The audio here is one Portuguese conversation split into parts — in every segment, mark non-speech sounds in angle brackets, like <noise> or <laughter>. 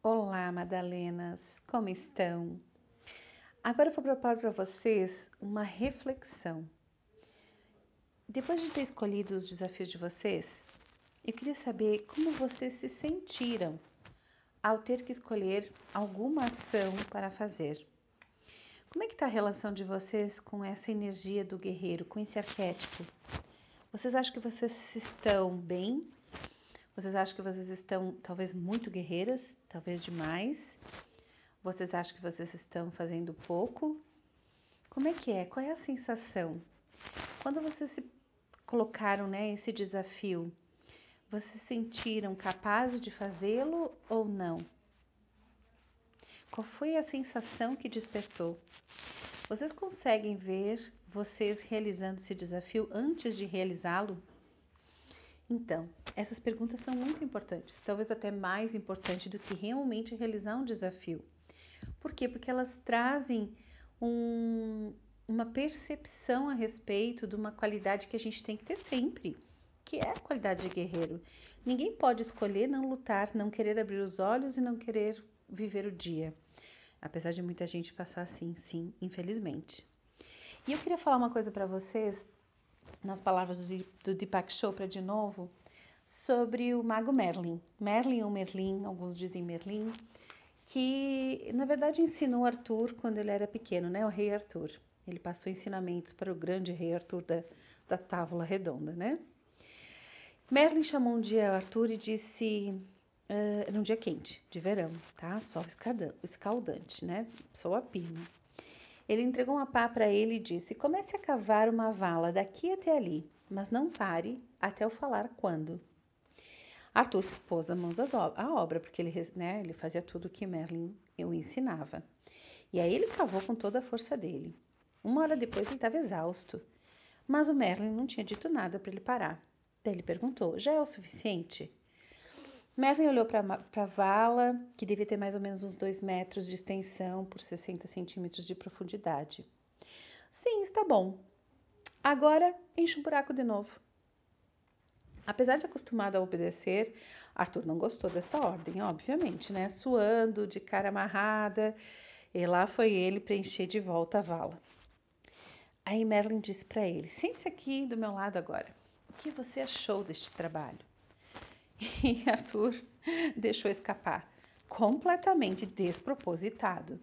Olá, Madalenas, como estão? Agora eu vou propor para vocês uma reflexão. Depois de ter escolhido os desafios de vocês, eu queria saber como vocês se sentiram ao ter que escolher alguma ação para fazer. Como é que está a relação de vocês com essa energia do guerreiro, com esse arquétipo? Vocês acham que vocês estão bem vocês acham que vocês estão talvez muito guerreiras, talvez demais? Vocês acham que vocês estão fazendo pouco? Como é que é? Qual é a sensação? Quando vocês se colocaram né, esse desafio, vocês sentiram capazes de fazê-lo ou não? Qual foi a sensação que despertou? Vocês conseguem ver vocês realizando esse desafio antes de realizá-lo? Então, essas perguntas são muito importantes, talvez até mais importante do que realmente realizar um desafio. Por quê? Porque elas trazem um, uma percepção a respeito de uma qualidade que a gente tem que ter sempre, que é a qualidade de guerreiro. Ninguém pode escolher não lutar, não querer abrir os olhos e não querer viver o dia. Apesar de muita gente passar assim, sim, infelizmente. E eu queria falar uma coisa para vocês, nas palavras do, Deepak Chopra de novo, sobre o mago Merlin. Merlin ou Merlin, alguns dizem Merlin, que na verdade ensinou Arthur quando ele era pequeno, né? O rei Arthur. Ele passou ensinamentos para o grande rei Arthur da, da Távola Redonda, né? Merlin chamou um dia Arthur e disse, uh, era um dia quente, de verão, tá? Sol escaldante, né? Sol a pino. Ele entregou uma pá para ele e disse: Comece a cavar uma vala daqui até ali, mas não pare até eu falar quando. Arthur pôs as mãos à obra, porque ele, né, ele fazia tudo que Merlin o ensinava. E aí ele cavou com toda a força dele. Uma hora depois ele estava exausto, mas o Merlin não tinha dito nada para ele parar. Daí ele perguntou: Já é o suficiente? Merlin olhou para a vala, que devia ter mais ou menos uns 2 metros de extensão por 60 centímetros de profundidade. Sim, está bom. Agora enche um buraco de novo. Apesar de acostumado a obedecer, Arthur não gostou dessa ordem, obviamente, né? Suando, de cara amarrada, e lá foi ele preencher de volta a vala. Aí Merlin disse para ele: Sente-se aqui do meu lado agora. O que você achou deste trabalho? E <laughs> Arthur deixou escapar, completamente despropositado.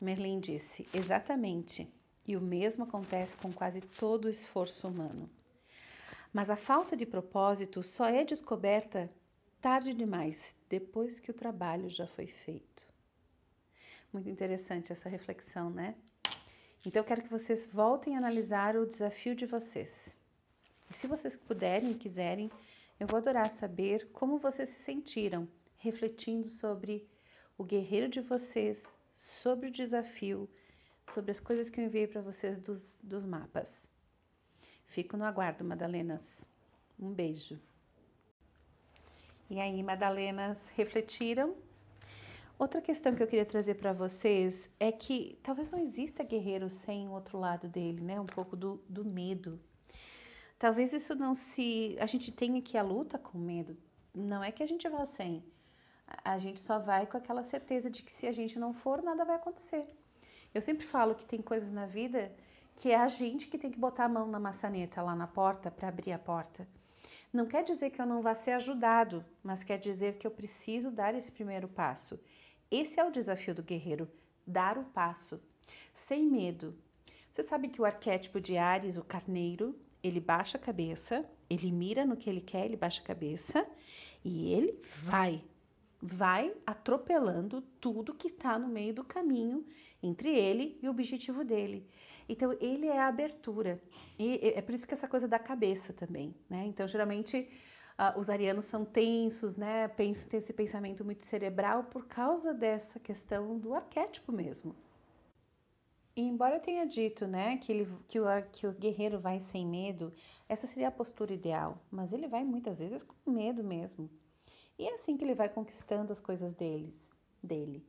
Merlin disse: Exatamente. E o mesmo acontece com quase todo o esforço humano. Mas a falta de propósito só é descoberta tarde demais, depois que o trabalho já foi feito. Muito interessante essa reflexão, né? Então eu quero que vocês voltem a analisar o desafio de vocês. E se vocês puderem e quiserem, eu vou adorar saber como vocês se sentiram refletindo sobre o guerreiro de vocês, sobre o desafio, sobre as coisas que eu enviei para vocês dos, dos mapas. Fico no aguardo, Madalenas. Um beijo. E aí, Madalenas, refletiram? Outra questão que eu queria trazer para vocês é que talvez não exista guerreiro sem o outro lado dele, né? Um pouco do, do medo. Talvez isso não se. A gente tenha que a luta com medo. Não é que a gente vá sem. A gente só vai com aquela certeza de que se a gente não for, nada vai acontecer. Eu sempre falo que tem coisas na vida que é a gente que tem que botar a mão na maçaneta lá na porta para abrir a porta. Não quer dizer que eu não vá ser ajudado, mas quer dizer que eu preciso dar esse primeiro passo. Esse é o desafio do guerreiro, dar o passo, sem medo. Você sabe que o arquétipo de Ares, o carneiro, ele baixa a cabeça, ele mira no que ele quer, ele baixa a cabeça e ele vai, vai atropelando tudo que está no meio do caminho entre ele e o objetivo dele. Então, ele é a abertura. E é por isso que essa coisa da cabeça também, né? Então, geralmente, uh, os arianos são tensos, né? Pensam, tem esse pensamento muito cerebral por causa dessa questão do arquétipo mesmo. E embora eu tenha dito, né, que, ele, que, o, que o guerreiro vai sem medo, essa seria a postura ideal, mas ele vai muitas vezes com medo mesmo. E é assim que ele vai conquistando as coisas deles, dele.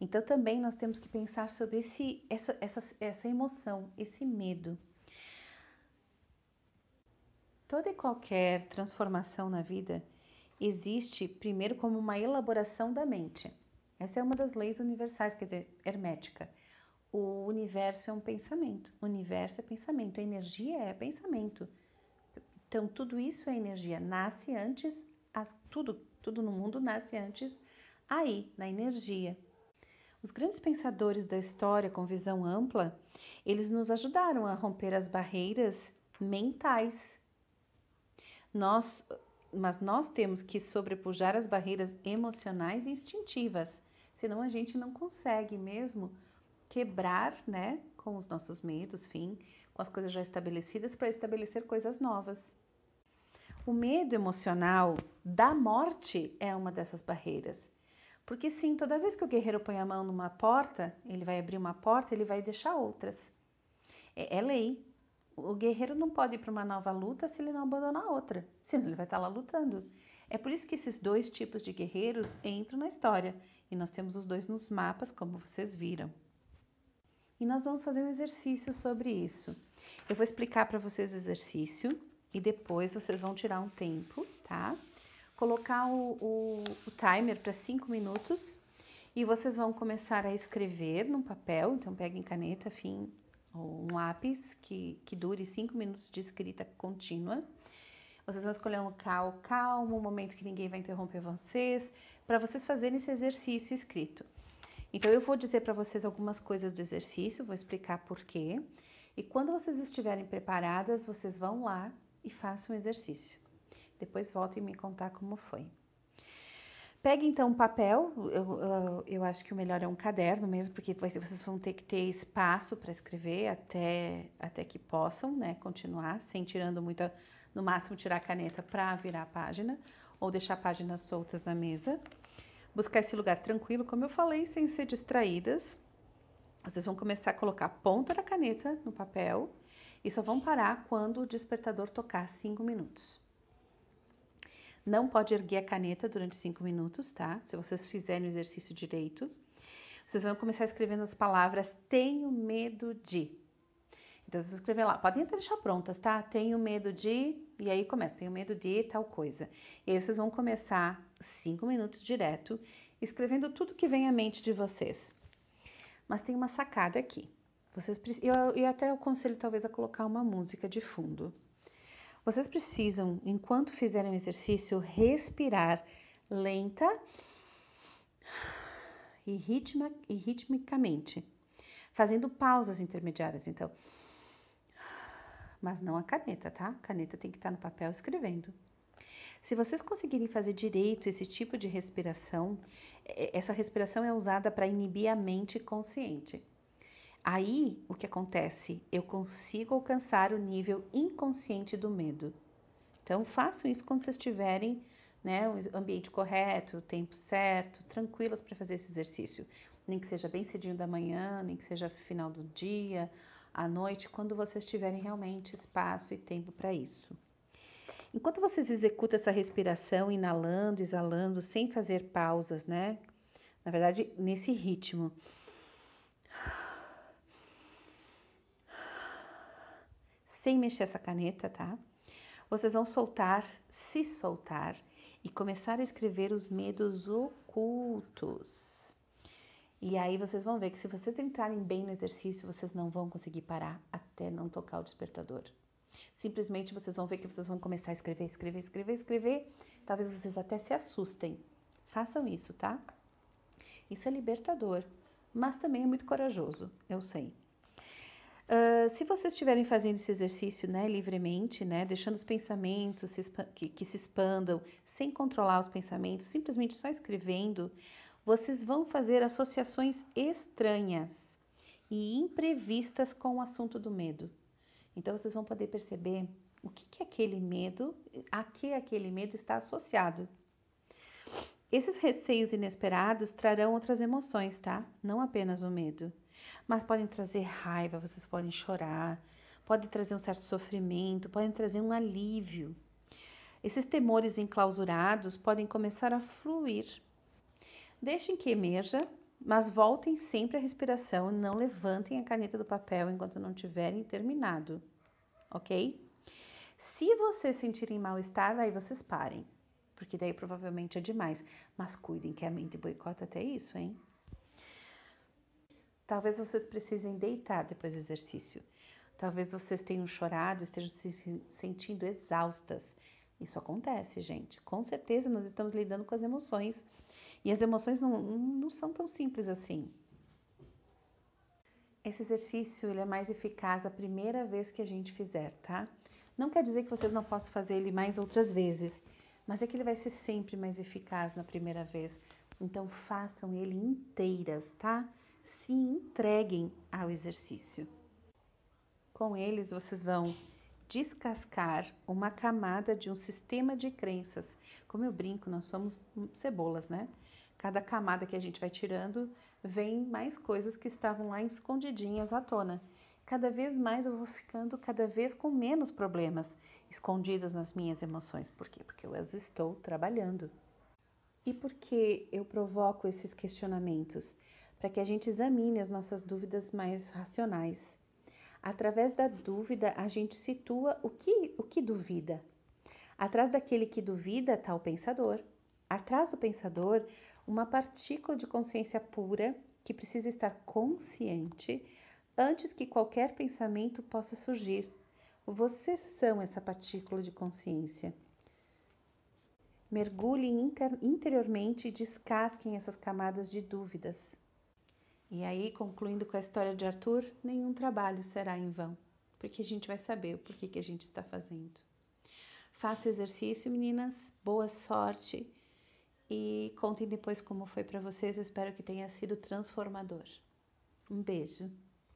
Então também nós temos que pensar sobre esse, essa, essa, essa emoção, esse medo. Toda e qualquer transformação na vida existe primeiro como uma elaboração da mente. Essa é uma das leis universais, quer dizer, hermética. O universo é um pensamento, o universo é pensamento, a energia é pensamento. Então, tudo isso é energia, nasce antes, tudo, tudo no mundo nasce antes aí, na energia. Os grandes pensadores da história com visão ampla, eles nos ajudaram a romper as barreiras mentais. Nós, mas nós temos que sobrepujar as barreiras emocionais e instintivas, senão a gente não consegue mesmo quebrar, né, com os nossos medos, fim, com as coisas já estabelecidas para estabelecer coisas novas. O medo emocional da morte é uma dessas barreiras. Porque sim, toda vez que o guerreiro põe a mão numa porta, ele vai abrir uma porta, ele vai deixar outras. É, é lei. O guerreiro não pode ir para uma nova luta se ele não abandonar outra, senão ele vai estar lá lutando. É por isso que esses dois tipos de guerreiros entram na história e nós temos os dois nos mapas, como vocês viram. E nós vamos fazer um exercício sobre isso. Eu vou explicar para vocês o exercício e depois vocês vão tirar um tempo, tá? colocar o, o, o timer para 5 minutos e vocês vão começar a escrever no papel. Então, peguem caneta, fim ou um lápis que, que dure 5 minutos de escrita contínua. Vocês vão escolher um local calmo, um momento que ninguém vai interromper vocês, para vocês fazerem esse exercício escrito. Então, eu vou dizer para vocês algumas coisas do exercício, vou explicar por quê. E quando vocês estiverem preparadas, vocês vão lá e façam o exercício. Depois voltem me contar como foi. Pegue então um papel, eu, eu, eu, acho que o melhor é um caderno mesmo, porque vocês vão ter que ter espaço para escrever até, até que possam né, continuar, sem tirando muito, no máximo tirar a caneta para virar a página, ou deixar páginas soltas na mesa. Buscar esse lugar tranquilo, como eu falei, sem ser distraídas. Vocês vão começar a colocar a ponta da caneta no papel e só vão parar quando o despertador tocar 5 minutos. Não pode erguer a caneta durante cinco minutos, tá? Se vocês fizerem o exercício direito. Vocês vão começar escrevendo as palavras tenho medo de. Então, vocês lá, podem até deixar prontas, tá? Tenho medo de, e aí começa, tenho medo de tal coisa. E aí vocês vão começar cinco minutos direto, escrevendo tudo que vem à mente de vocês. Mas tem uma sacada aqui. Vocês, eu, eu até aconselho talvez a colocar uma música de fundo. Vocês precisam, enquanto fizerem o exercício, respirar lenta e, ritma, e ritmicamente, fazendo pausas intermediárias. Então, mas não a caneta, tá? A caneta tem que estar no papel escrevendo. Se vocês conseguirem fazer direito esse tipo de respiração, é, essa respiração é usada para inibir a mente consciente. Aí, o que acontece? Eu consigo alcançar o nível inconsciente do medo. Então, façam isso quando vocês tiverem né, o ambiente correto, o tempo certo, tranquilas para fazer esse exercício. Nem que seja bem cedinho da manhã, nem que seja final do dia, à noite, quando vocês tiverem realmente espaço e tempo para isso. Enquanto vocês executam essa respiração, inalando, exalando, sem fazer pausas, né? Na verdade, nesse ritmo sem mexer essa caneta, tá? Vocês vão soltar, se soltar e começar a escrever os medos ocultos. E aí vocês vão ver que se vocês entrarem bem no exercício, vocês não vão conseguir parar até não tocar o despertador. Simplesmente vocês vão ver que vocês vão começar a escrever, escrever, escrever, escrever. Talvez vocês até se assustem. Façam isso, tá? Isso é libertador, mas também é muito corajoso, eu sei. Uh, se vocês estiverem fazendo esse exercício né, livremente, né, deixando os pensamentos se que, que se expandam, sem controlar os pensamentos, simplesmente só escrevendo, vocês vão fazer associações estranhas e imprevistas com o assunto do medo. Então vocês vão poder perceber o que, que aquele medo, a que aquele medo está associado. Esses receios inesperados trarão outras emoções, tá? Não apenas o medo mas podem trazer raiva, vocês podem chorar, podem trazer um certo sofrimento, podem trazer um alívio. Esses temores enclausurados podem começar a fluir. Deixem que emerja, mas voltem sempre à respiração e não levantem a caneta do papel enquanto não tiverem terminado, ok? Se vocês sentirem mal-estar, aí vocês parem. porque daí provavelmente é demais. Mas cuidem que a mente boicota até isso, hein? Talvez vocês precisem deitar depois do exercício. Talvez vocês tenham chorado, estejam se sentindo exaustas. Isso acontece, gente. Com certeza nós estamos lidando com as emoções. E as emoções não, não são tão simples assim. Esse exercício ele é mais eficaz a primeira vez que a gente fizer, tá? Não quer dizer que vocês não possam fazer ele mais outras vezes, mas é que ele vai ser sempre mais eficaz na primeira vez. Então façam ele inteiras, tá? Se entreguem ao exercício. Com eles vocês vão descascar uma camada de um sistema de crenças. Como eu brinco, nós somos cebolas, né? Cada camada que a gente vai tirando vem mais coisas que estavam lá escondidinhas à tona. Cada vez mais eu vou ficando cada vez com menos problemas escondidos nas minhas emoções. Por quê? Porque eu as estou trabalhando. E por que eu provoco esses questionamentos? Para que a gente examine as nossas dúvidas mais racionais. Através da dúvida, a gente situa o que, o que duvida. Atrás daquele que duvida está o pensador. Atrás do pensador, uma partícula de consciência pura que precisa estar consciente antes que qualquer pensamento possa surgir. Vocês são essa partícula de consciência. Mergulhem inter interiormente e descasquem essas camadas de dúvidas. E aí, concluindo com a história de Arthur, nenhum trabalho será em vão, porque a gente vai saber o porquê que a gente está fazendo. Faça exercício, meninas. Boa sorte e contem depois como foi para vocês. Eu espero que tenha sido transformador. Um beijo.